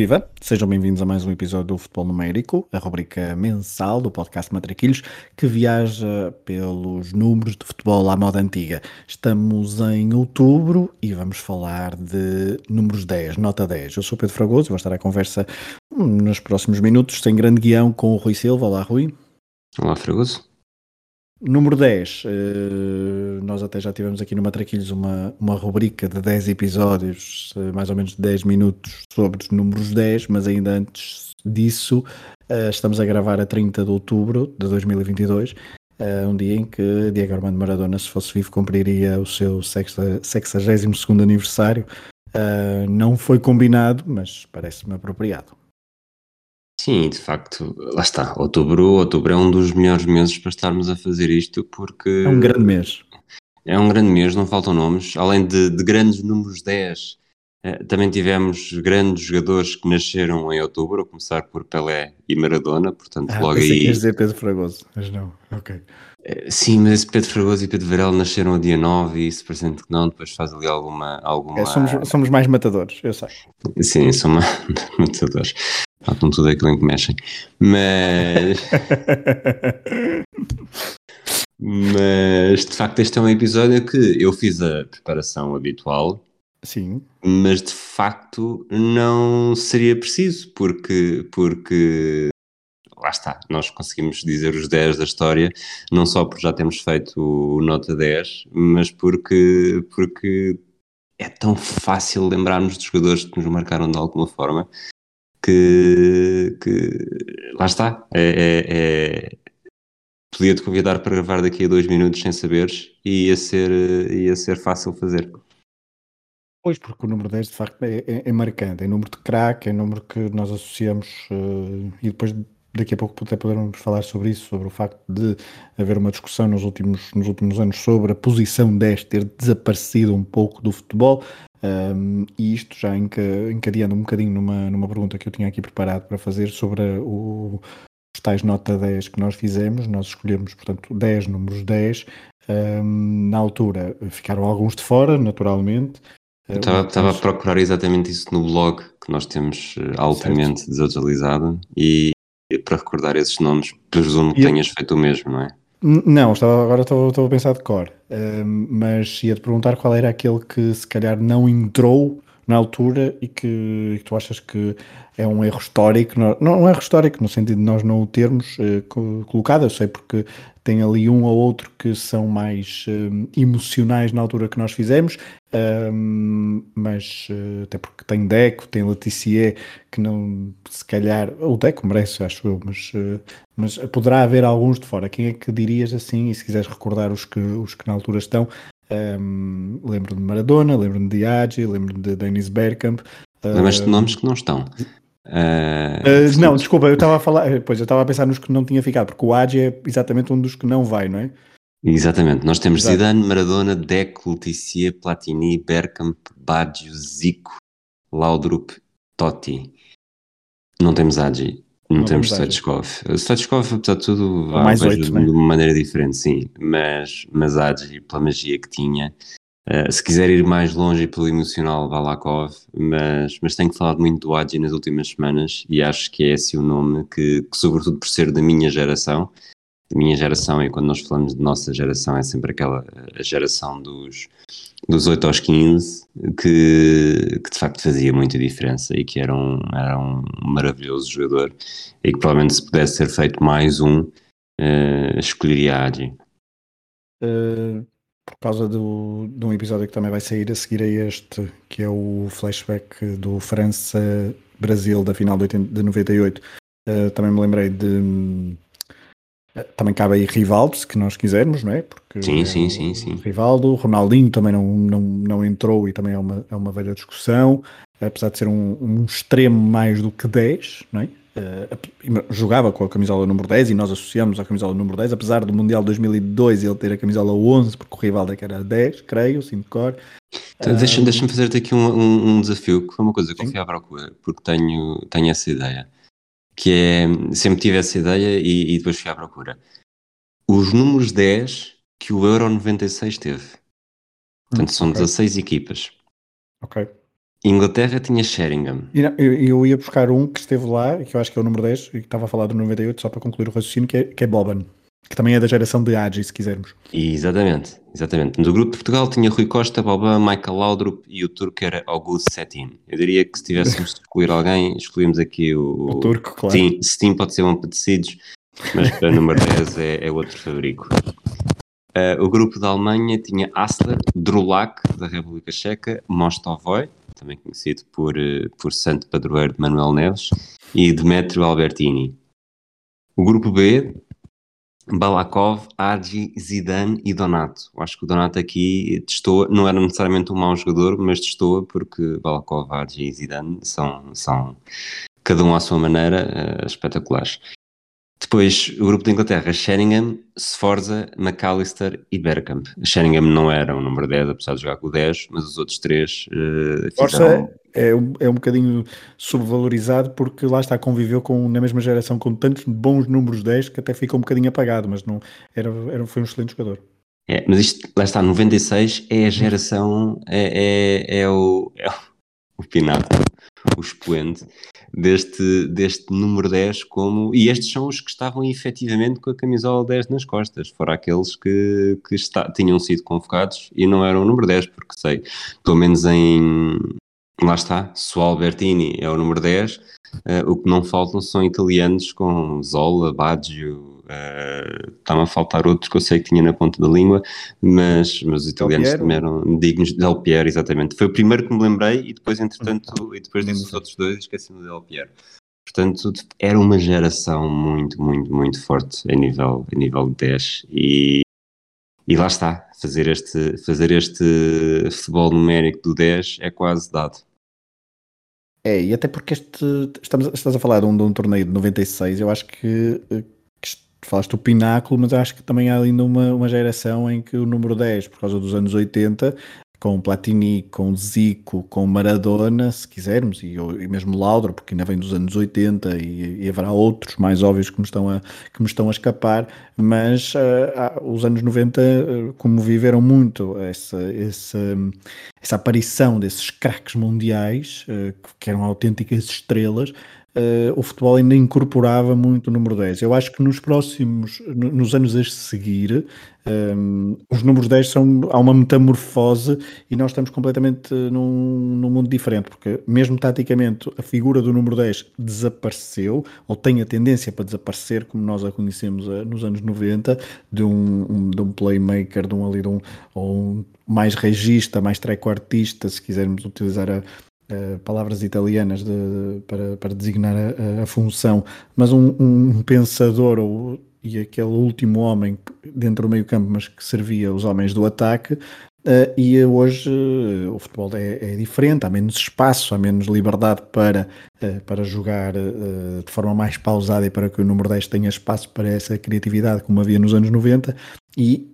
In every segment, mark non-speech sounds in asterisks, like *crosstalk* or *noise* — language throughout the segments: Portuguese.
Viva! Sejam bem-vindos a mais um episódio do Futebol Numérico, a rubrica mensal do podcast Matraquilhos, que viaja pelos números de futebol à moda antiga. Estamos em outubro e vamos falar de números 10, nota 10. Eu sou Pedro Fragoso e vou estar à conversa nos próximos minutos, sem grande guião, com o Rui Silva. Olá, Rui. Olá, Fragoso. Número 10, uh, nós até já tivemos aqui no Matraquilhos uma, uma rubrica de 10 episódios, uh, mais ou menos de 10 minutos, sobre os números 10, mas ainda antes disso, uh, estamos a gravar a 30 de outubro de 2022, um dia em que Diego Armando Maradona, se fosse vivo, cumpriria o seu 62 aniversário. não foi combinado, mas parece-me apropriado. Sim, de facto, lá está. Outubro, outubro é um dos melhores meses para estarmos a fazer isto porque. É um grande mês. É um grande mês, não faltam nomes. Além de, de grandes números 10, eh, também tivemos grandes jogadores que nasceram em outubro, a começar por Pelé e Maradona, portanto, ah, logo aí. Que dizer Pedro Fragoso, mas não, ok. Eh, sim, mas Pedro Fragoso e Pedro Varela nasceram no dia 9 e isso parecendo que não, depois faz ali alguma. alguma... É, somos, somos mais matadores, eu sei. Sim, somos *laughs* matadores. Faltam tudo aquilo em que mexem. Mas. *laughs* mas de facto, este é um episódio que eu fiz a preparação habitual. Sim. Mas de facto não seria preciso, porque, porque lá está, nós conseguimos dizer os 10 da história, não só porque já temos feito o Nota 10, mas porque, porque é tão fácil lembrarmos dos jogadores que nos marcaram de alguma forma que, que lá está. É, é, é... Podia-te convidar para gravar daqui a dois minutos sem saberes e ia ser, ia ser fácil fazer. Pois, porque o número 10 de facto é, é, é marcante, é número de craque, é número que nós associamos uh, e depois daqui a pouco até podermos falar sobre isso, sobre o facto de haver uma discussão nos últimos, nos últimos anos sobre a posição 10 ter desaparecido um pouco do futebol. Um, e isto já encadeando um bocadinho numa, numa pergunta que eu tinha aqui preparado para fazer sobre o, os tais nota 10 que nós fizemos, nós escolhemos, portanto, 10 números 10. Um, na altura ficaram alguns de fora, naturalmente. Eu estava, estava a procurar exatamente isso no blog que nós temos eh, altamente certo. desatualizado e para recordar esses nomes, presumo que e tenhas eu... feito o mesmo, não é? Não, estava, agora estou, estou a pensar de cor, uh, mas ia-te perguntar qual era aquele que se calhar não entrou na altura e que, que tu achas que é um erro histórico, não, não é um erro histórico no sentido de nós não o termos uh, colocado, eu sei porque tem ali um ou outro que são mais uh, emocionais na altura que nós fizemos, uh, mas até porque tem Deco, tem Leticia, que não, se calhar, o Deco merece, acho eu, mas, mas poderá haver alguns de fora. Quem é que dirias assim, e se quiseres recordar os que, os que na altura estão, um, lembro de Maradona, lembro-me de Agi, lembro-me de Dennis Bergkamp. Lembras-te de nomes que não estão? Uh, uh, não, desculpa, eu estava a falar, pois eu estava a pensar nos que não tinha ficado, porque o Agi é exatamente um dos que não vai, não é? Exatamente, nós temos Exato. Zidane, Maradona, Deco, Leticia, Platini, Bergkamp, Baggio, Zico, Laudrup, Totti. Não temos Agi. Não, temos Stoichkov. Stoichkov, apesar de tudo, mais oito, né? de uma maneira diferente, sim. Mas, mas Adji, pela magia que tinha, uh, se quiser ir mais longe pelo emocional, Valakov. Mas, mas tenho falado muito do Adji nas últimas semanas e acho que é esse o nome que, que, sobretudo por ser da minha geração, da minha geração, e quando nós falamos de nossa geração, é sempre aquela geração dos dos 8 aos 15, que, que de facto fazia muita diferença e que era um, era um maravilhoso jogador e que provavelmente se pudesse ser feito mais um, uh, escolheria a Adi. Uh, por causa do, de um episódio que também vai sair a seguir a este, que é o flashback do França-Brasil da final de, 80, de 98, uh, eh, também me lembrei de também cabe aí Rivaldo, se que nós quisermos, não é? Porque sim, é sim, sim, sim. Rivaldo, Ronaldinho também não, não, não entrou e também é uma, é uma velha discussão, apesar de ser um, um extremo mais do que 10, não é? Uh, jogava com a camisola número 10 e nós associamos a camisola número 10, apesar do Mundial 2002 ele ter a camisola 11, porque o Rivaldo é que era 10, creio, sim de cor. Então, Deixa-me deixa fazer-te aqui um, um, um, desafio, que foi uma coisa que eu fui à procura, porque tenho, tenho essa ideia que é, sempre tive essa ideia e, e depois fui à procura. Os números 10 que o Euro 96 teve. Portanto, são okay. 16 equipas. Ok. Inglaterra tinha Sheringham. Eu, ia buscar um que esteve lá, que eu acho que é o número 10, e que estava a falar do 98, só para concluir o raciocínio, que é, que é Boban, que também é da geração de Agi, se quisermos. Exatamente, exatamente. No grupo de Portugal tinha Rui Costa, Boban, Michael Laudrup e o turco era Augusto Setin. Eu diria que se tivéssemos de escolher alguém, escolhíamos aqui o... O turco, claro. Steam pode ser um Petecidos, mas para o número 10 é, é outro fabrico. Uh, o grupo da Alemanha tinha Asler, Drulak, da República Checa, Mostovoy, também conhecido por, uh, por Santo Padroeiro de Manuel Neves, e Demetrio Albertini. O grupo B, Balakov, Agi, Zidane e Donato. Acho que o Donato aqui testou, não era necessariamente um mau jogador, mas testou porque Balakov, Agi e Zidane são, são cada um à sua maneira uh, espetaculares. Depois, o grupo da Inglaterra, Sheringham, Sforza, McAllister e Bergkamp. Sheringham não era o número 10, apesar de jogar com o 10, mas os outros três uh, fizeram... é, um, é um bocadinho subvalorizado porque lá está, conviveu com, na mesma geração com tantos bons números 10 que até ficou um bocadinho apagado, mas não, era, era, foi um excelente jogador. É, mas isto, lá está, 96 é a geração, é, é, é o, é o pináculo o expoente deste, deste número 10 como, e estes são os que estavam efetivamente com a camisola 10 nas costas, fora aqueles que, que está, tinham sido convocados e não eram o número 10, porque sei, pelo menos em, lá está, se o Albertini é o número 10, uh, eh, o que não faltam são italianos com Zola, Baggio, Uh, Está-me a faltar outros que eu sei que tinha na ponta da língua, mas, mas os italianos também eram dignos. Del Piero, exatamente. Foi o primeiro que me lembrei e depois, entretanto, uhum. e depois desses outros dois, esqueci-me do Del Piero. Portanto, era uma geração muito, muito, muito forte a nível, a nível de 10 e, e lá está, fazer este, fazer este futebol numérico do 10 é quase dado. É, e até porque este, estamos, estás a falar de um, de um torneio de 96, eu acho que falaste o pináculo, mas acho que também há ainda uma, uma geração em que o número 10, por causa dos anos 80, com Platini, com Zico, com Maradona, se quisermos, e, e mesmo Laudro, porque ainda vem dos anos 80 e, e, haverá outros mais óbvios que me estão a, que me estão a escapar, mas uh, os anos 90, uh, eh, como viveram muito essa, essa, essa aparição desses craques mundiais, uh, que eram autênticas estrelas, Uh, o futebol ainda incorporava muito o número 10. Eu acho que nos próximos, nos anos a seguir, um, ehm, os números 10 são, há uma metamorfose e nós estamos completamente num, num mundo diferente, porque mesmo taticamente a figura do número 10 desapareceu, ou tem a tendência para desaparecer, como nós a conhecemos uh, nos anos 90, de um, um, de um playmaker, de um ali, de um, ou um mais regista, mais trequartista, se quisermos utilizar a, uh, palavras italianas de, para, para designar a, a função, mas um, um pensador ou, e aquele último homem dentro do meio campo, mas que servia os homens do ataque, Uh, e hoje uh, o futebol é, é, diferente, há menos espaço, há menos liberdade para, uh, para jogar de forma mais pausada e para que o número 10 tenha espaço para essa criatividade como havia nos anos 90. E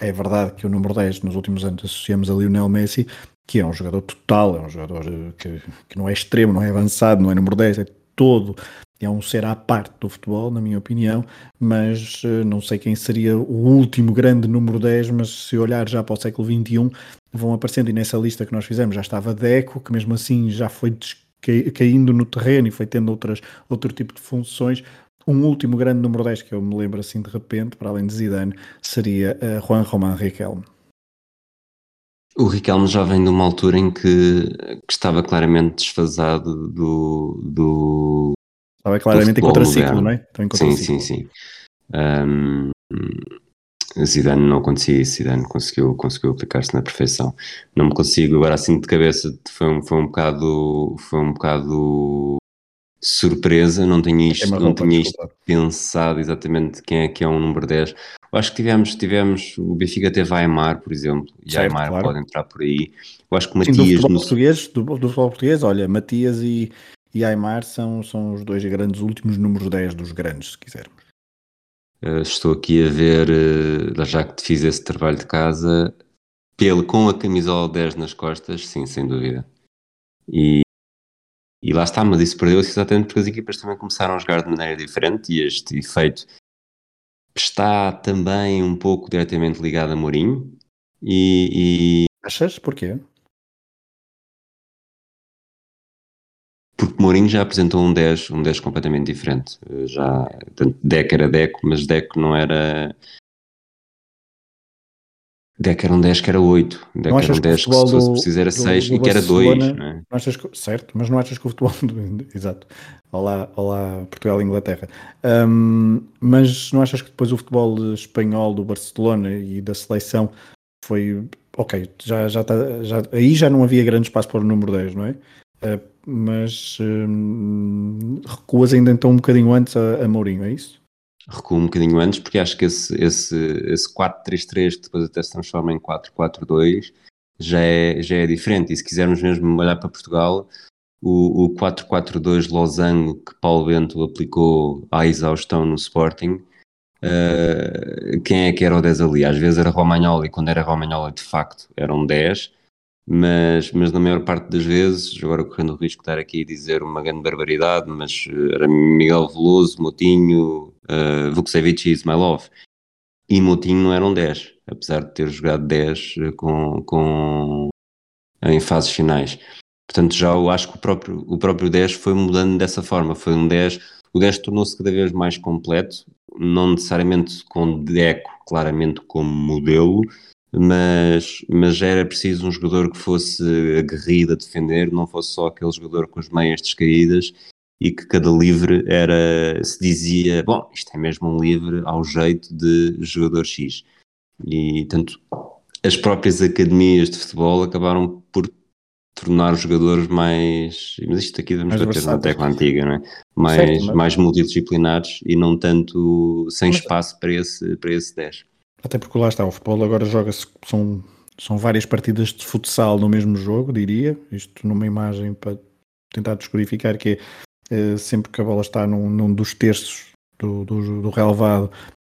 é verdade que o número 10 nos últimos anos associamos a Lionel Messi, que é um jogador total, é um jogador eh, que, que não é extremo, não é avançado, não é número 10, é todo, é um ser à parte do futebol, na minha opinião, mas uh, não sei quem seria o último grande número 10, mas se olhar já para o século XXI, vão aparecendo, e nessa lista que nós fizemos já estava Deco, que mesmo assim já foi caindo no terreno e foi tendo outras, outro tipo de funções, um último grande número 10 que eu me lembro assim de repente, para além de Zidane, seria uh, Juan Román Riquelme. O Riquelme já vem de uma altura em que, que estava claramente desfasado do. do estava claramente em contraciclo, não é? Sim, sim, sim. Um, Zidane não acontecia isso, Zidane conseguiu, conseguiu aplicar-se na perfeição. Não me consigo, agora assim de cabeça, foi um, foi um bocado. Foi um bocado surpresa, não tinha isto, não tinha isto pensado exatamente quem é que é um número 10. Eu acho que tivemos, tivemos o Benfica teve Aymar, por exemplo, e certo, Aymar claro. pode entrar por aí. Eu acho que Matias... Sim, do, futebol no... português, do, do futebol português, olha, Matias e, e Aymar são, são os dois grandes últimos números 10 dos grandes, se quisermos. Uh, estou aqui a ver, uh, já que te fiz esse trabalho de casa, pelo, com a camisola 10 nas costas, sim, sem dúvida. E, e lá está, mas isso perdeu-se exatamente porque as equipas também começaram a jogar de maneira diferente e este efeito está também um pouco diretamente ligado a Mourinho. E, e... Achas? Porquê? porque Mourinho já apresentou um 10, um 10 completamente diferente. Já, tanto Deco era Deco, mas Deco não era. Deco era um 10 que era 8. Deco era um 10 que, que se fosse preciso era 6 e que era 2. É? Achas que, certo, mas não achas que o futebol. *laughs* Exato. Olá, olá Portugal e Inglaterra. Um, mas não achas que depois o futebol espanhol do Barcelona e da seleção foi. Ok, já, já, tá, já aí já não havia grande espaço para o número 10, não é? Uh, mas hum, recuas ainda então um bocadinho antes a, a Mourinho, é isso? Recuo um bocadinho antes, porque acho que esse, esse, esse 4-3-3 que depois até se transforma em 4-4-2 já é, já é diferente. E se quisermos mesmo olhar para Portugal, o, o 4-4-2 losango que Paulo Bento aplicou à exaustão no Sporting, uh, quem é que era o 10 ali? Às vezes era Romagnoli, quando era Romagnoli de facto era um 10, mas, mas na maior parte das vezes, agora correndo o risco de estar aqui a dizer uma grande barbaridade, mas eh, era Miguel Veloso, Motinho, uh, Vukcevic e Ismailov. E Motinho não eram 10, apesar de ter jogado 10 eh, com, com, em fases finais. Portanto, já eu acho que o próprio, o próprio 10 foi mudando dessa forma. Foi um 10, o 10 tornou-se cada vez mais completo, não necessariamente com Deco claramente como modelo, mas, mas era preciso um jogador que fosse aguerrido a defender, não fosse só aquele jogador com as meias descaídas e que cada livre era, se dizia, bom, isto é mesmo um livre ao jeito de jogador X. E, tanto, as próprias academias de futebol acabaram por tornar os jogadores mais, mas isto aqui vamos bater na tecla antiga, não é? Mais, certo, mas... mais multidisciplinares e não tanto sem mas... espaço para esse, para esse 10. Até porque lá está, o futebol agora joga-se, são, são várias partidas de futsal no mesmo jogo, diria, isto numa imagem para tentar descodificar que é sempre que a bola está num, num dos terços do, do, do, relevado,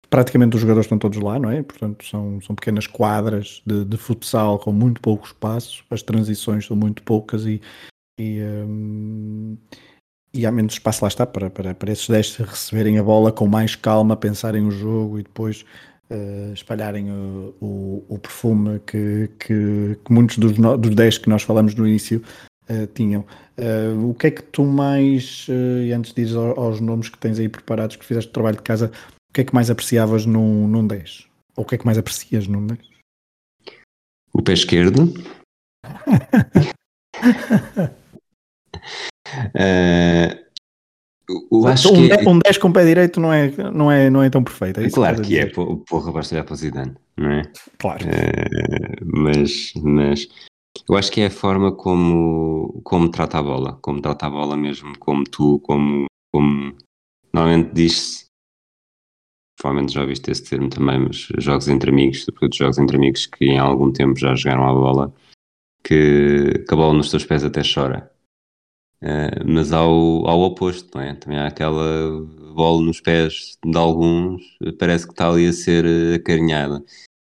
praticamente os jogadores estão todos lá, não é? Portanto, são, são pequenas quadras de, de futsal com muito pouco espaço, as transições são muito poucas e, e, um, e há menos espaço lá está para, para, para esses 10 receberem a bola com mais calma, pensarem o jogo e depois uh, espalharem o, o, o perfume que, que, que, muitos dos, no, dos 10 que nós falamos no início uh, tinham. Uh, o que é que tu mais, e antes de ir aos nomes que tens aí preparados, que fizeste trabalho de casa, o que é que mais apreciavas num, num 10? Ou o que é que mais aprecias num 10? O pé esquerdo. *laughs* uh, Eu acho um, que... 10, um 10 com o pé direito não é, não é, não é tão perfeito. É claro que, que é, porra, basta olhar para o Zidane, não é? Claro. Uh, mas, mas eu acho que é a forma como, como trata a bola, como trata a bola mesmo, como tu, como, como normalmente diz-se, provavelmente já ouviste esse termo também, mas jogos entre amigos, sobretudo jogos entre amigos que em algum tempo já jogaram a bola, que, que a bola nos teus pés até chora. Uh, mas ao, ao oposto, não é? Também há aquela bola nos pés de alguns, parece que está ali a ser acarinhada.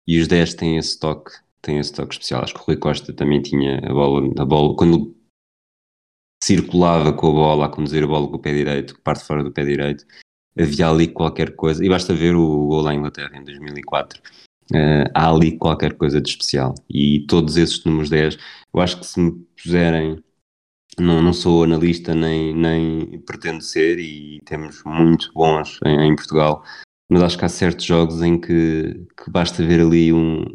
E os 10 têm esse toque, têm esse toque especial. Acho que o Rui Costa também tinha a bola, a bola quando circulava com a bola, a conduzir a bola com o pé direito, que parte fora do pé direito, havia ali qualquer coisa, e basta ver o gol à Inglaterra em 2004. Uh, eh, há ali qualquer coisa de especial. E todos esses números 10, eu acho que se me puserem não, não sou analista nem, nem pretendo ser e temos muito bons em, em Portugal, mas acho que há certos jogos em que, que basta ver ali um.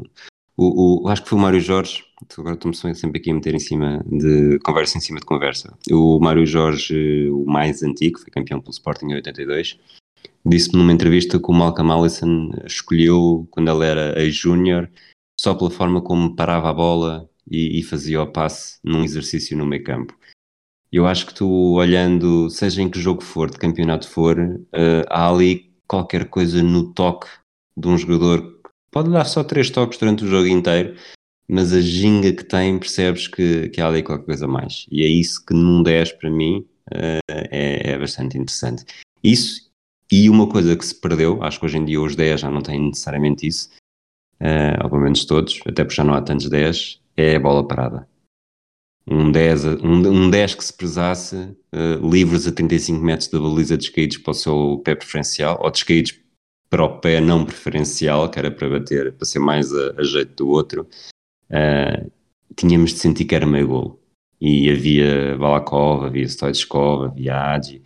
O, o, acho que foi o Mário Jorge, agora estou-me sempre aqui a meter em cima de conversa em cima de conversa. O Mário Jorge, o mais antigo, foi campeão pelo Sporting em 82, disse-me numa entrevista que o Malcolm Allison escolheu quando ele era ex-júnior só pela forma como parava a bola e, e, fazia o passe num exercício no meio campo. Eu acho que tu, olhando, seja em que jogo for, de campeonato for, uh, há ali qualquer coisa no toque de um jogador. Pode dar só três toques durante o jogo inteiro, mas a ginga que tem, percebes que, que há ali qualquer coisa mais. E é isso que num 10 para mim uh, é, é, bastante interessante. Isso e uma coisa que se perdeu, acho que hoje em dia os 10 já não têm necessariamente isso, uh, ou pelo menos todos, até porque já não há tantos 10, é a bola parada um 10, um, um 10 que se prezasse uh, livres a 35 metros da baliza descaídos para o seu pé preferencial, ou descaídos para o pé não preferencial, que era para bater, para ser mais a, a jeito do outro, uh, tínhamos de sentir que era meio golo. E havia Balakov, havia Stoichkov, havia Adi,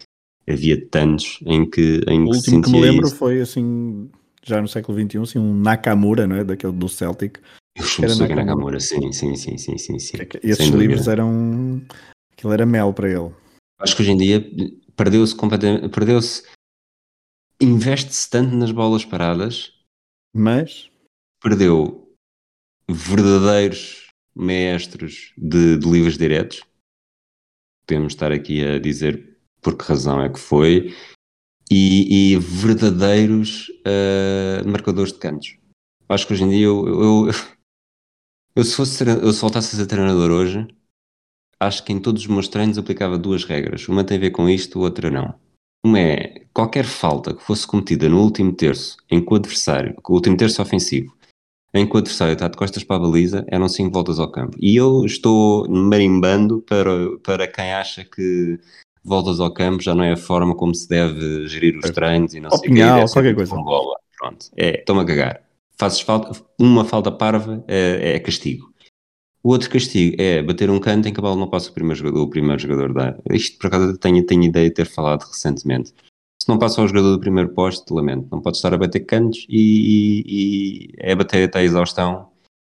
havia tantos em que em O que último que me lembro isso. foi assim, já no século XXI, assim, um Nakamura, não é? Daquele do Celtic. Eu Era Nakamura. Nakamura, sim, sim, sim, sim, sim, sim. Que- Esses livros eram. Aquilo era mel para ele. Acho que hoje em dia perdeu-se completamente, perdeu-se, investe-se tanto nas bolas paradas, Mas, perdeu verdadeiros mestres de, de livros diretos. Podemos estar aqui a dizer por que razão é que foi, e, e verdadeiros eh, marcadores de cantos. Acho que hoje em dia eu, eu, eu, se, fosse, eu se voltasse a ser treinador hoje, acho que em todos os meus treinos aplicava duas regras. Uma tem a ver com isto, outra não. Uma é qualquer falta que fosse cometida no último terço, em que o adversário, o último terço ofensivo, em que o adversário está de costas para a baliza, eram cinco voltas ao campo. E eu estou marimbando para, para quem acha que voltas ao campo já não é a forma como se deve gerir os Certo. treinos e não Ou sei o deve ser qualquer coisa. bola. Pronto, é, estou-me a cagar. Fazes falta, uma falta parva é, é castigo. O outro castigo é bater um canto em que a bola não passa o primeiro jogador, o primeiro jogador da. Isto por acaso tenho, tenho ideia de ter falado recentemente. Se não passa ao jogador do primeiro poste, lamento. Não pode estar a bater cantos e, e- e é bater até a exaustão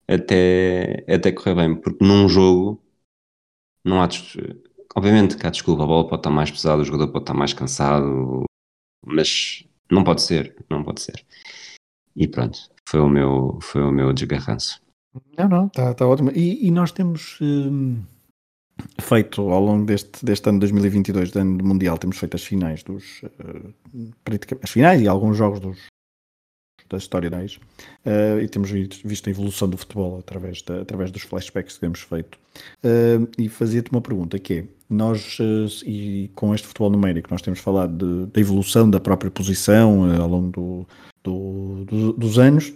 até, até correr bem. Porque num jogo não há. Obviamente que há desculpa, a bola pode estar mais pesada, o jogador pode estar mais cansado, mas não pode ser, não pode ser. E pronto, foi o meu, foi o meu desgarranço. Não, não, está tá ótimo. E, e nós temos hum, feito ao longo deste, deste ano 2022, de ano mundial, temos feito as finais dos. praticamente- as finais e alguns jogos dos, da história das eh, e temos vi- visto a evolução do futebol através, da- através dos flashbacks que temos feito. Eh, e fazia-te uma pergunta que é, nós, eh, e com este futebol numérico, nós temos falado da evolução da própria posição ao longo do- do- do- dos anos.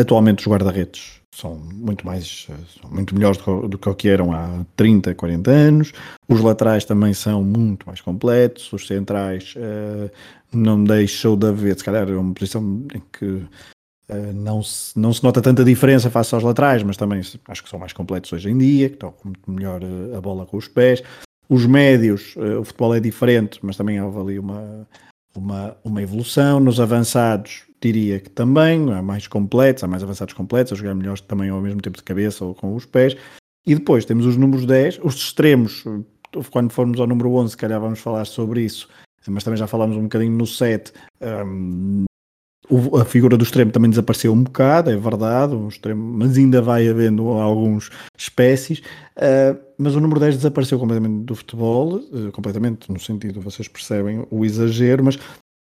Atualmente os guarda-redes são muito mais, eh, são muito melhores do que, do que eram há 30, 40 anos. Os laterais também são muito mais completos. Os centrais eh, não deixou de haver, se calhar é uma posição em que eh, não, se, não se nota tanta diferença face aos laterais, mas também acho que são mais completos hoje em dia, que estão muito melhor a bola com os pés. Os médios, eh, o futebol é diferente, mas também houve ali uma, uma, uma evolução. Nos avançados, diria que também, há mais completos, há mais avançados completos, a jogar melhores também ao mesmo tempo de cabeça ou com os pés. E depois temos os números 10, os extremos, eh, quando formos ao número 11, se calhar vamos falar sobre isso, mas também já falámos um bocadinho no 7. hum, o- a figura do extremo também desapareceu um bocado, é verdade, um extremo, mas ainda vai havendo alguns espécies. Uh, mas o número 10 desapareceu completamente do futebol, uh, completamente no sentido, vocês percebem o exagero, mas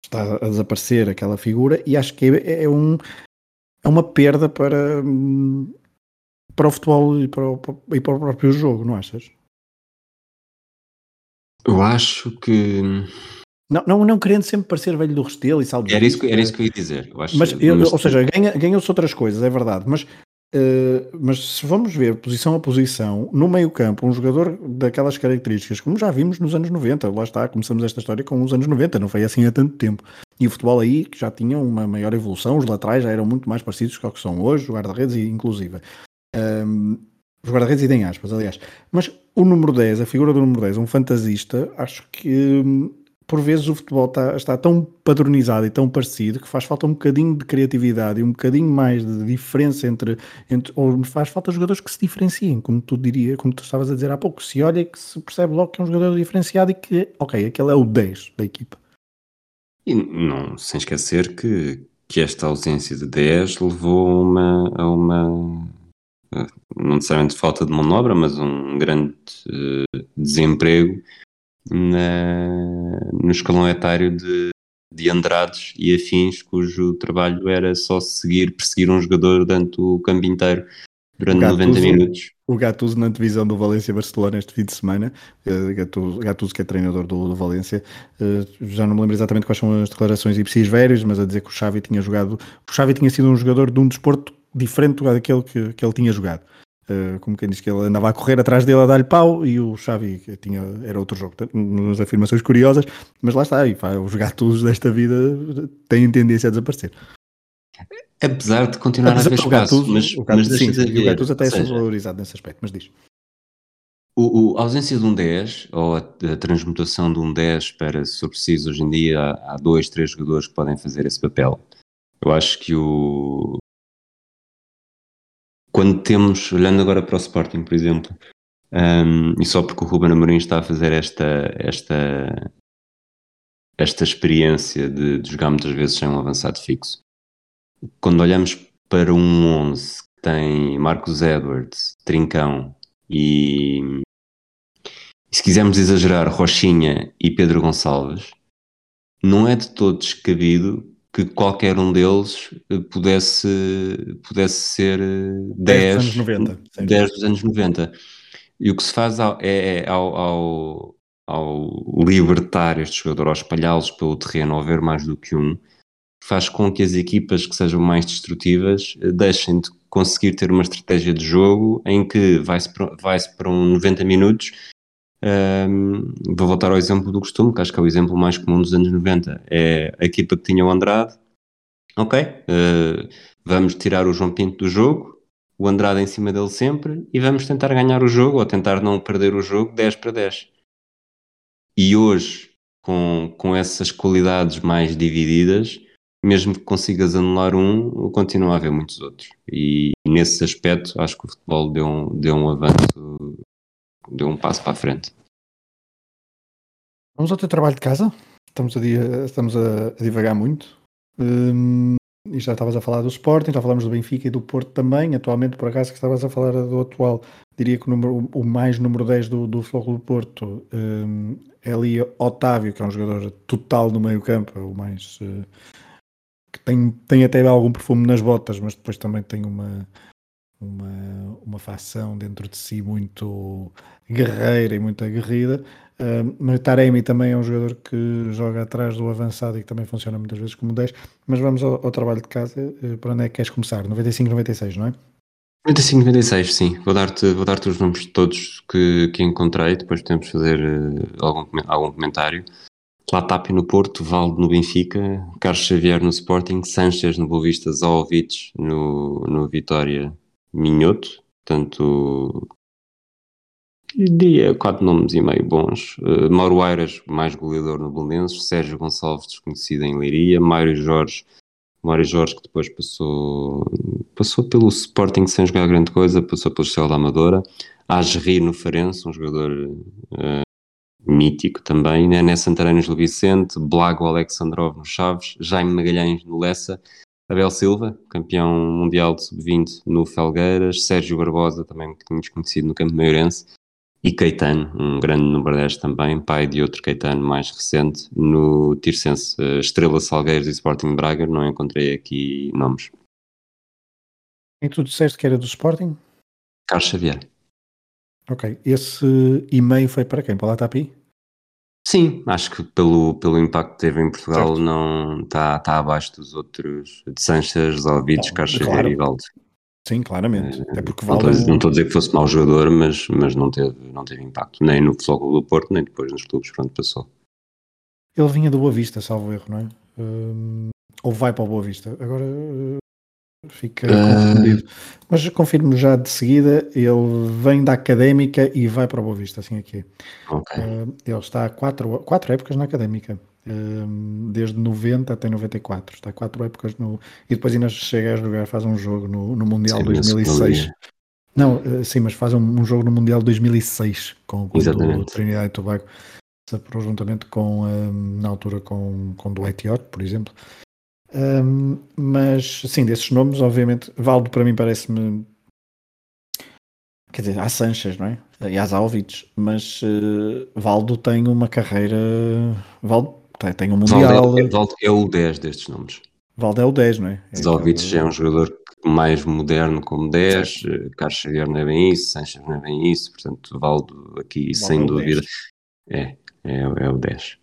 está a desaparecer aquela figura e acho que é, é um, é uma perda para, para o futebol e para o, e para o próprio jogo, não achas? Eu acho que. Não, não, não querendo sempre parecer velho do Restelo e salve Era isso, que- era isso que eu ia dizer. Eu acho, Mas, eu- ou seja, ganha- ganhou-se outras coisas, é verdade, mas, eh, mas se vamos ver posição a posição, no meio campo, um jogador daquelas características, como já vimos nos anos 90, lá está, começamos esta história com os anos 90, não foi assim há tanto tempo. E o futebol aí que já tinha uma maior evolução, os laterais já eram muito mais parecidos com o que são hoje, o guarda-redes inclusive. Ahm, os guarda-redes e tem aspas, aliás. Mas o número 10, a figura do número 10, um fantasista, acho que hum, por vezes o futebol está, está tão padronizado e tão parecido que faz falta um bocadinho de criatividade e um bocadinho mais de diferença entre, entre ou faz falta jogadores que se diferenciem, como tu diria, como tu estavas a dizer há pouco, se olha que se percebe logo que é um jogador diferenciado e que, ok, aquele é o 10 da equipa. E não, sem esquecer que, que esta ausência de 10 levou a uma, a uma eh, não necessariamente falta de mão de obra, mas um grande eh, desemprego na, no escalão etário de, de Andrades e afins, cujo trabalho era só seguir, perseguir um jogador durante o campo inteiro durante Gattuso. 90 minutos. O Gattuso na divisão do Valência-Barcelona este fim de semana, eh, Gattuso, Gattuso que é treinador do, do Valência, eh, já não me lembro exatamente quais são as declarações ipsis veras, mas a dizer que o Xavi tinha jogado, o Xavi tinha sido um jogador de um desporto diferente daquele que, que ele tinha jogado. Eh, como quem diz que ele andava a correr atrás dele a dar-lhe pau e o Xavi tinha, era outro jogo. Umas afirmações curiosas, mas lá está, e, pá, os Gattusos desta vida têm tendência a desaparecer. Apesar de continuar a Apesar do espaço, Gattuso, mas, o Gattuso, mas sim, o ver, Gattuso até é seja, valorizado nesse aspecto, mas diz. o, a ausência de um 10 ou a, a, transmutação de um 10 para, se for preciso, hoje em dia há, há dois, três jogadores que podem fazer esse papel. Eu acho que o. Quando temos, olhando agora para o Sporting, por exemplo, um, e só porque o Ruben Amorim está a fazer esta, esta, esta experiência de, de jogar muitas vezes sem um avançado fixo, quando olhamos para um 11 que tem Marcos Edwards, Trincão e, se quisermos exagerar, Rochinha e Pedro Gonçalves, não é de todo descabido que qualquer um deles eh, pudesse, pudesse ser 10, 10 dos anos 90. 10 dos anos 90. E o que se faz ao, é, é ao, ao, ao, libertar este jogador, ao espalhá-los pelo terreno, ao ver mais do que um, faz com que as equipas que sejam mais destrutivas eh, deixem de conseguir ter uma estratégia de jogo em que vai-se para, vai para um 90 minutos. Um, vou voltar ao exemplo do costume, que acho que é o exemplo mais comum dos anos 90. É a equipa que tinha o Andrade, ok, uh, vamos tirar o João Pinto do jogo, o Andrade em cima dele sempre e vamos tentar ganhar o jogo ou tentar não perder o jogo 10 para 10. E hoje, com, com essas qualidades mais divididas, mesmo que consigas anular um, continua a haver muitos outros. E nesse aspecto, acho que o futebol deu um, deu um avanço, deu um passo para a frente. Vamos ao teu trabalho de casa? Estamos a, estamos a, divagar muito. Hum, e já estavas a falar do Sporting, já falamos do Benfica e do Porto também. Atualmente, por acaso, que estavas a falar do atual, diria que o, número, o mais número 10 do, do do Porto um, é ali Otávio, que é um jogador total no meio campo, o mais... Uh, que tem, tem até algum perfume nas botas, mas depois também tem uma, uma, uma facção dentro de si muito guerreira e muito aguerrida. Uh, mas Taremi também é um jogador que joga atrás do avançado e que também funciona muitas vezes como 10. Mas vamos ao, ao trabalho de casa. Uh, para onde é que queres começar? 95, 96, não é? 95, 96, sim. Vou dar-te vou dar os nomes todos que, que encontrei, depois podemos fazer uh, algum, algum comentário. Latapi no Porto, Valde no Benfica, Carlos Xavier no Sporting, Sanchez no Boavista, Zovic no, no Vitória, Minhoto, portanto, diria quatro nomes e meio bons. Uh, Mauro Airas, mais goleador no Belenenses, Sérgio Gonçalves, desconhecido em Leiria, Mário Jorge, Mário Jorge que depois passou, passou pelo Sporting sem jogar grande coisa, passou pelo Céu da Amadora, Asri no Farense, um jogador uh, mítico também, né? Santarém no Vicente, Blago Alexandrov no Chaves, Jaime Magalhães no Lessa, Abel Silva, campeão mundial de sub-20 no Felgueiras, Sérgio Barbosa, também um bocadinho desconhecido no Campo Maiorense, e Caetano, um grande número 10 também, pai de outro Caetano mais recente, no Tirsense, eh, Estrela Salgueiros e Sporting Braga, não encontrei aqui nomes. E tu disseste que era do Sporting? Carlos Xavier. Ok, esse e-mail foi para quem? Para o Latapi? Sim, acho que pelo, pelo impacto que teve em Portugal certo. não está tá abaixo dos outros de Sanches, Alvides, Carlos claro. E Valdo. Sim, claramente. É, porque Valdo... não, estou, não estou a dizer que fosse mau jogador, mas, mas não, teve, não teve impacto, nem no Futebol do Porto, nem depois nos clubes por onde passou. Ele vinha do Boa Vista, salvo erro, não é? Uh, ou vai para o Boa Vista. Agora uh, fica uh... confundido. Mas confirmo já de seguida, ele vem da Académica e vai para o Boa Vista, assim aqui. Okay. Uh, ele está há quatro, quatro épocas na Académica desde 90 até 94. Está quatro épocas no. E depois ainda chega a jogar, faz um jogo no, no Mundial sim, 2006. Não, eh, sim, mas faz um, um, jogo no Mundial 2006 com o do Trinidad e Tobago, juntamente com, na altura com, com do Etior, por exemplo. Um, mas sim, desses nomes, obviamente, Valdo para mim parece-me. Quer dizer, há Sanches, não é? E há Zalvic, mas uh, Valdo tem uma carreira. Valdo tem, tem um Mundial. Valde é, é o 10 destes nomes. Valde é o 10, não é? é Zalvic é um jogador mais moderno como 10, certo. Carlos Xavier não é bem isso, Sanches não é bem isso, portanto Valdo aqui Valde sem é dúvida é, é, é o 10.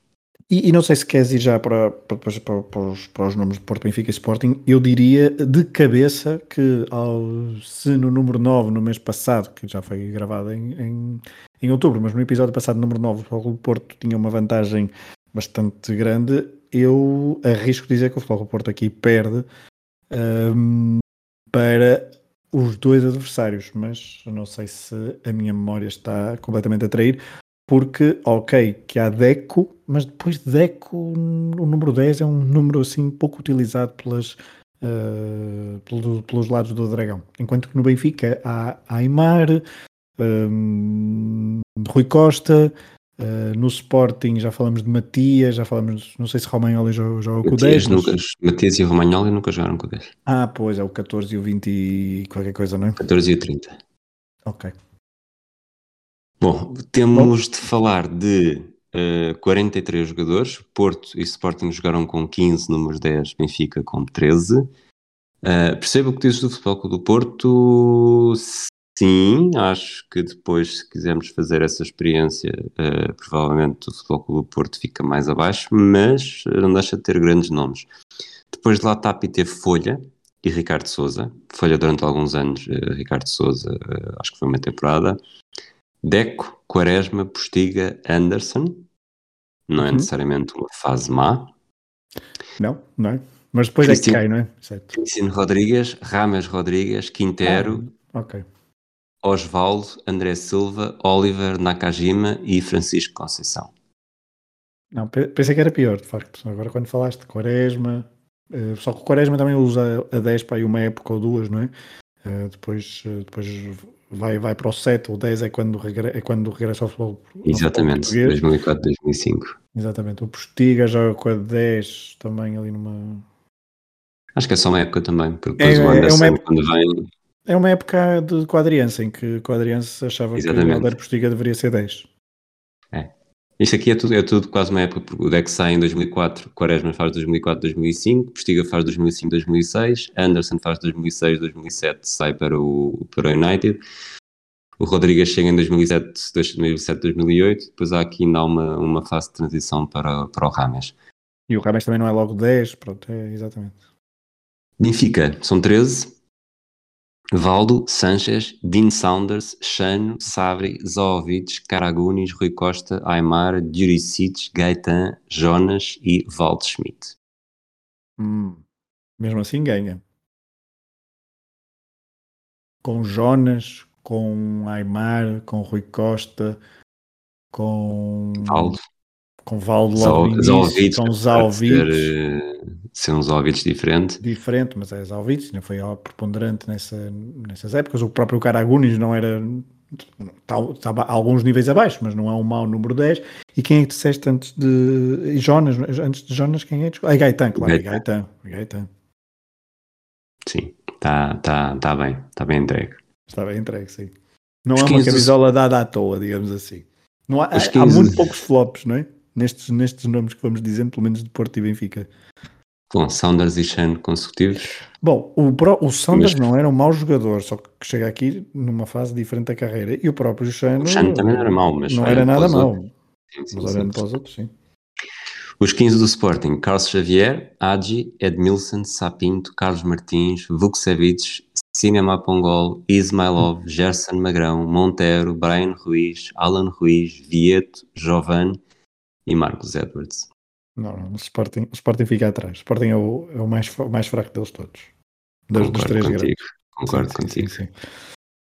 E, e, não sei se queres ir já para, para, para, para, os, para os nomes de Porto Benfica e Sporting, eu diria de cabeça que ao, se no número 9, no mês passado, que já foi gravado em, em, em outubro, mas no episódio passado, número 9, o Porto tinha uma vantagem bastante grande, eu arrisco dizer que o Futebol Porto aqui perde um, para os dois adversários, mas não sei se a minha memória está completamente a trair, porque, ok, que há Deco, mas depois de Deco, o número 10 é um número assim pouco utilizado pelas, uh, pelo, pelos lados do Dragão. Enquanto que no Benfica há Aymar, um, Rui Costa, uh, no Sporting já falamos de Matias, já falamos, não sei se Romagnoli joga, joga com o 10. Nunca, Matias e Romagnoli nunca jogaram com o 10. Ah, pois, é o 14 e o 20 e qualquer coisa, não é? 14 e o 30. Ok. Bom, temos de falar de uh, eh, 43 jogadores. Porto e Sporting jogaram com 15, números 10, Benfica com 13. Uh, eh, percebo o que dizes do Futebol Clube do Porto. Sim, acho que depois, se quisermos fazer essa experiência, uh, provavelmente o Futebol Clube do Porto fica mais abaixo, mas não deixa de ter grandes nomes. Depois de lá Tapi teve Folha e Ricardo Souza. Folha durante alguns anos, Ricardo Souza, acho que foi uma temporada. Deco, Quaresma, Postiga, Anderson. Não é uhum. necessariamente uma fase má. Não, não é. Mas depois é que cai, não é? Certo. Rodrigues, Rames Rodrigues, Quintero, ah, ok. Osvaldo, André Silva, Oliver, Nakajima e Francisco Conceição. Não, pensei que era pior, de facto. Agora quando falaste de Quaresma, eh, só que o Quaresma também usa a 10 para aí uma época ou duas, não é? Eh, depois, eh, depois vai, vai para o 7 ou 10 é quando, regressa, é quando regressa ao futebol. Exatamente, 2004, 2005. Exatamente, o Postiga joga com a 10 também ali numa. Acho que é só uma época também, porque depois é, o Anderson, é época, quando vem. É uma época de quadriança em que quadriança achava Exatamente. que o Alder Postiga deveria ser 10. É. Isto aqui é tudo, é tudo quase uma época, porque o deck sai em 2004, Quaresma faz 2004, 2005, Postiga faz 2005, 2006, Anderson faz 2006, 2007, sai para o, para o United, o Rodrigues chega em 2007, 2007 2008, depois há aqui ainda uma, uma fase de transição para, para o Rames. E o Rames também não é logo 10, pronto, é exatamente. Benfica, são 13, Valdo, Sanchez, Dean Saunders, Chano, Sabri, Zovic, Karagunis, Rui Costa, Aymar, Djuricic, Gaetan, Jonas e Waldschmidt. Hum, mesmo assim ganha. Com Jonas, com Aymar, com Rui Costa, com Valdo, com Valdo logo Zalvic, com Zalvic. Ser, eh, ser um Zalvic diferente. Diferente, mas é Zalvic, não foi preponderante nessa, nessas épocas. O próprio Caragunis não era estava a alguns níveis abaixo, mas não é um mau número 10. E quem é que disseste antes de Jonas? Antes de Jonas, quem é? Ah, Gaetan, claro, Gaetan. Gaetan. Gaetan. Sim, está tá, tá bem, está bem entregue. Está bem entregue, sim. Não Os é uma camisola dada à toa, digamos assim. Não há, há, 15... há muito poucos flops, não é? Nestes, nestes nomes que vamos dizendo, pelo menos de Porto e Benfica. Com Saunders e Shan consecutivos. Bom, o, Pro, o Saunders Mas... não era um mau jogador, só que chega aqui numa fase diferente da carreira. E o próprio Shan. O Shan também não era mau, mas. Não era nada mau. Sim, sim, mas olhando para os outros, sim. Os 15 do Sporting: Carlos Xavier, Agi, Edmilson, Sapinto, Carlos Martins, Vukcevic, Cinema Pongol, Ismailov, Gerson Magrão, Montero, Brian Ruiz, Alan Ruiz, Vieto, Jovan, e Marcos Edwards. Não, não o, Sporting, o Sporting fica atrás. O Sporting é o, é o mais, mais fraco deles todos. Das, dos três contigo, grandes. Concordo sim, contigo. Sim, sim,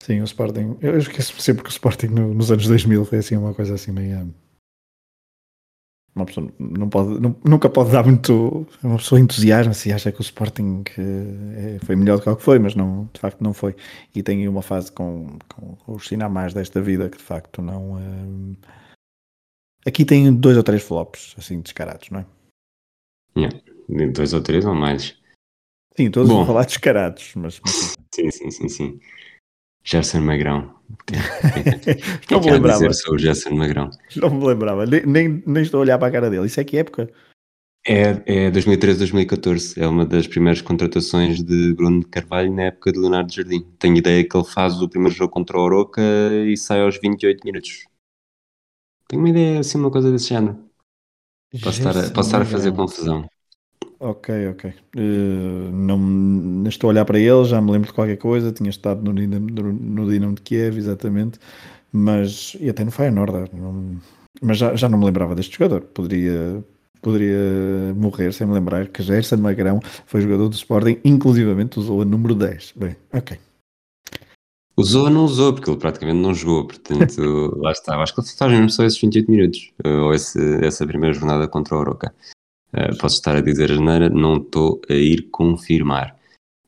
sim, o Sporting. Eu esqueço sempre que o Sporting no, nos anos 2000 foi assim uma coisa assim meio. Uma pessoa não pode, não, nunca pode dar muito. Uma pessoa entusiasma se acha que o Sporting é, foi melhor do que o que foi, mas não, de facto não foi. E tem uma fase com, com, com os sinais desta vida que de facto não. É, Aqui tem dois ou três flops, assim, descarados, não é? Yeah. Dois ou três ou mais. Sim, todos vão falar descarados, mas. *laughs* sim, sim, sim, sim. Gerson Magrão. *laughs* não me lembrava. Dizer o Gerson Magrão. Não me lembrava, nem, nem, nem, estou a olhar para a cara dele. Isso é que época? É, é 2013-2014. É uma das primeiras contratações de Bruno Carvalho na época de Leonardo Jardim. Tenho ideia que ele faz o primeiro jogo contra o Oroca e sai aos 28 minutos. Tenho uma ideia, assim, uma coisa desse género. Posso estar, a, posso estar a fazer confusão. Ok, ok. Uh, não, estou a olhar para ele, já me lembro de qualquer coisa. Tinha estado no Dinamo, no Dinamo de Kiev, exatamente. Mas, e até no Feyenoord. Não, mas já, já não me lembrava deste jogador. Poderia, poderia morrer sem me lembrar que Gerson Magrão foi jogador do Sporting, inclusivamente usou a número 10. Bem, ok. Usou ou não usou, porque ele praticamente não jogou, portanto, *laughs* lá está. Acho que ele faz mesmo só esses 28 minutos, eh, ou esse, essa primeira jornada contra o Oroca. Uh, posso estar a dizer a geneira, não estou a ir confirmar.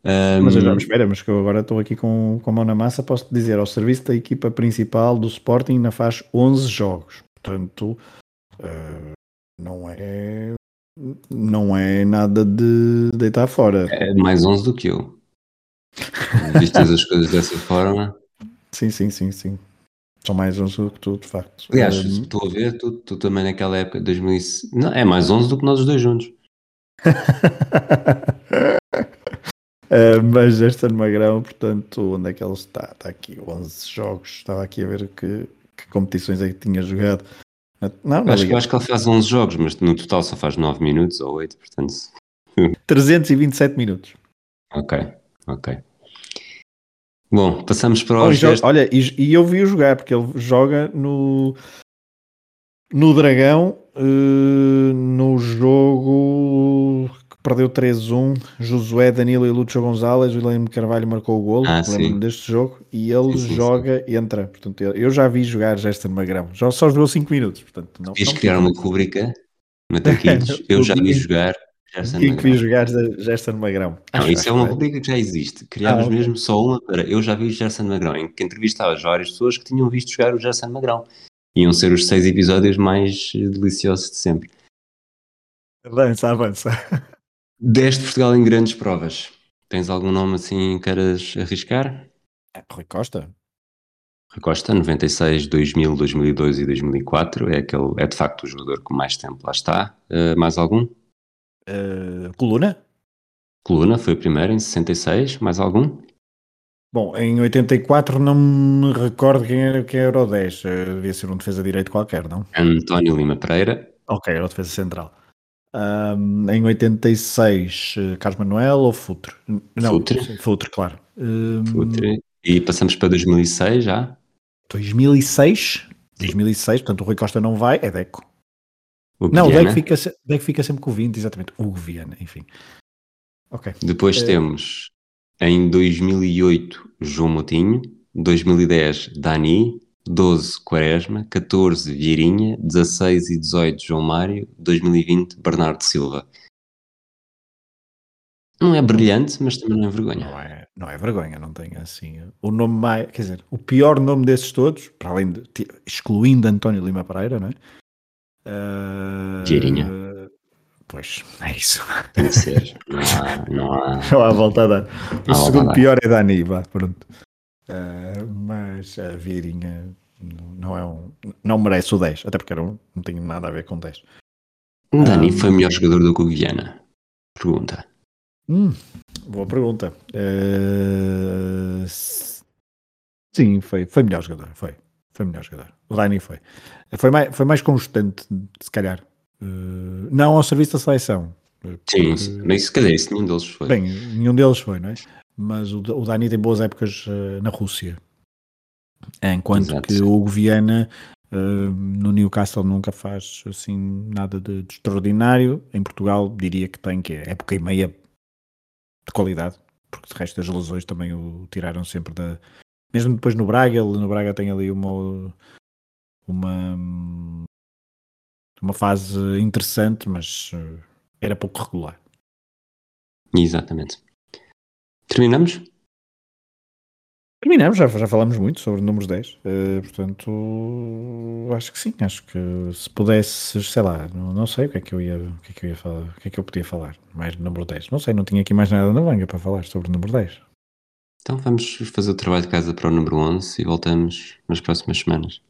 Um... Mas já, espera, mas que eu agora estou aqui com, com a mão na massa, posso dizer, ao serviço da equipa principal do Sporting ainda faz 11 jogos, portanto, uh, não é não é nada de deitar fora. É mais 11 do que eu. Vistas as coisas dessa forma. Sim, sim, sim, sim. São mais 11 do que tu, de facto. Aliás, um... estou a ver, tu, tu também naquela época, 2000, não, é mais 11 do que nós os dois juntos. uh, *laughs* mas esta no Magrão, portanto, onde é que ele está? Está aqui, 11 jogos. Estava aqui a ver que, que competições é que tinha jogado. Não, não acho, que, acho que ele faz 11 jogos, mas no total só faz 9 minutos ou 8, portanto. 327 minutos. Ok, ok. Bom, passamos para o. Joga, olha, e, e, eu vi-o jogar, porque ele joga no. No Dragão, uh, no jogo que perdeu 3-1, Josué, Danilo e Lúcio Gonzalez, o William Carvalho marcou o golo, ah, lembro deste jogo, e ele sim, sim, joga e entra. Portanto, eu já vi jogar Gesta no Magrão, já só jogou 5 minutos. Portanto, não, Quis criar uma rubrica, Mataquilhos, eu já vi jogar *laughs* Gerson Magrão. que vi jogar Gerson Magrão. Não, isso é uma rubrica que já existe. Criámos ah, okay. mesmo só uma para Eu já vi Gerson Magrão, em que entrevistava várias pessoas que tinham visto jogar o Gerson Magrão. Iam ser os seis episódios mais deliciosos de sempre. Avança, avança. *laughs* Deste Portugal em grandes provas. Tens algum nome assim que queiras arriscar? É, Rui Costa. Rui Costa, 96, 2000, 2002 e 2004. É, aquele, é de facto o jogador com mais tempo lá está. Uh, mais algum? Uh, coluna? Coluna foi o primeiro em 66, mais algum? Bom, em 84 não me recordo quem era, quem era o 10. Uh, devia ser um defesa direito qualquer, não? António Lima Pereira. Ok, era o defesa central. Um, em 86, uh, Carlos Manuel ou Futre? Não, Futre. Futre, claro. Um, Futre. E passamos para 2006 já? 2006? 2006, portanto o Rui Costa não vai, é Deco. O não, o Deck fica, Deck fica sempre com o 20, exatamente. Hugo Viana, enfim. Ok. Depois é... temos em 2008 João Moutinho, 2010 Dani, 12 Quaresma, 14 Vieirinha, 16 e 18 João Mário, 2020 Bernardo Silva. Não é brilhante, mas também não é vergonha. Não é, não é vergonha, não tem assim. O nome mais, quer dizer, o pior nome desses todos, para além de, excluindo António Lima Pereira, não é? Uh, Girinha. Pois, é isso. Tem que ser. Não há, não há... Não há volta a dar. O segundo pior é Dani, vá, pronto. Uh, mas a Vieirinha não é um. Não merece o 10, até porque não, não tem nada a ver com 10. Dani um, foi melhor jogador do que o Guiana? Pergunta. Hum, boa pergunta. Uh, sim, foi, foi melhor jogador, foi. Foi melhor jogador. O Dani foi. Foi mais, foi mais constante, se calhar. Uh, não ao serviço da seleção. Porque, sim, nem se calhar isso, nenhum deles foi. Bem, nenhum deles foi, não é? Mas o, o Dani tem boas épocas uh, na Rússia. Enquanto Exato. que o Hugo Viana uh, no Newcastle nunca faz assim nada de, de, extraordinário. Em Portugal diria que tem que é época e meia de qualidade, porque de resto as lesões também o tiraram sempre da. Mesmo depois no Braga, ele no Braga tem ali uma uma, uma fase interessante, mas eh, era pouco regular. Exatamente. Terminamos? Terminamos, já, já falamos muito sobre números 10, uh, eh, portanto acho que sim, acho que se pudesse, sei lá, não, não, sei o que é que eu ia, o que é que eu ia falar, o que é que eu podia falar mais do número 10, não sei, não tinha aqui mais nada na manga para falar sobre o número 10. Então vamos fazer o trabalho de casa para o número 11 e voltamos nas próximas semanas.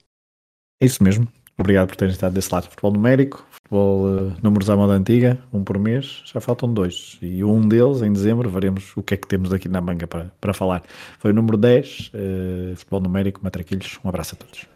É isso mesmo. Obrigado por terem estado desse lado. Futebol numérico, futebol uh, números à moda antiga, um por mês, já faltam dois. E um deles, em dezembro, veremos o que é que temos aqui na manga para, para falar. Foi o número 10, uh, eh, futebol numérico, matraquilhos. Um abraço a todos.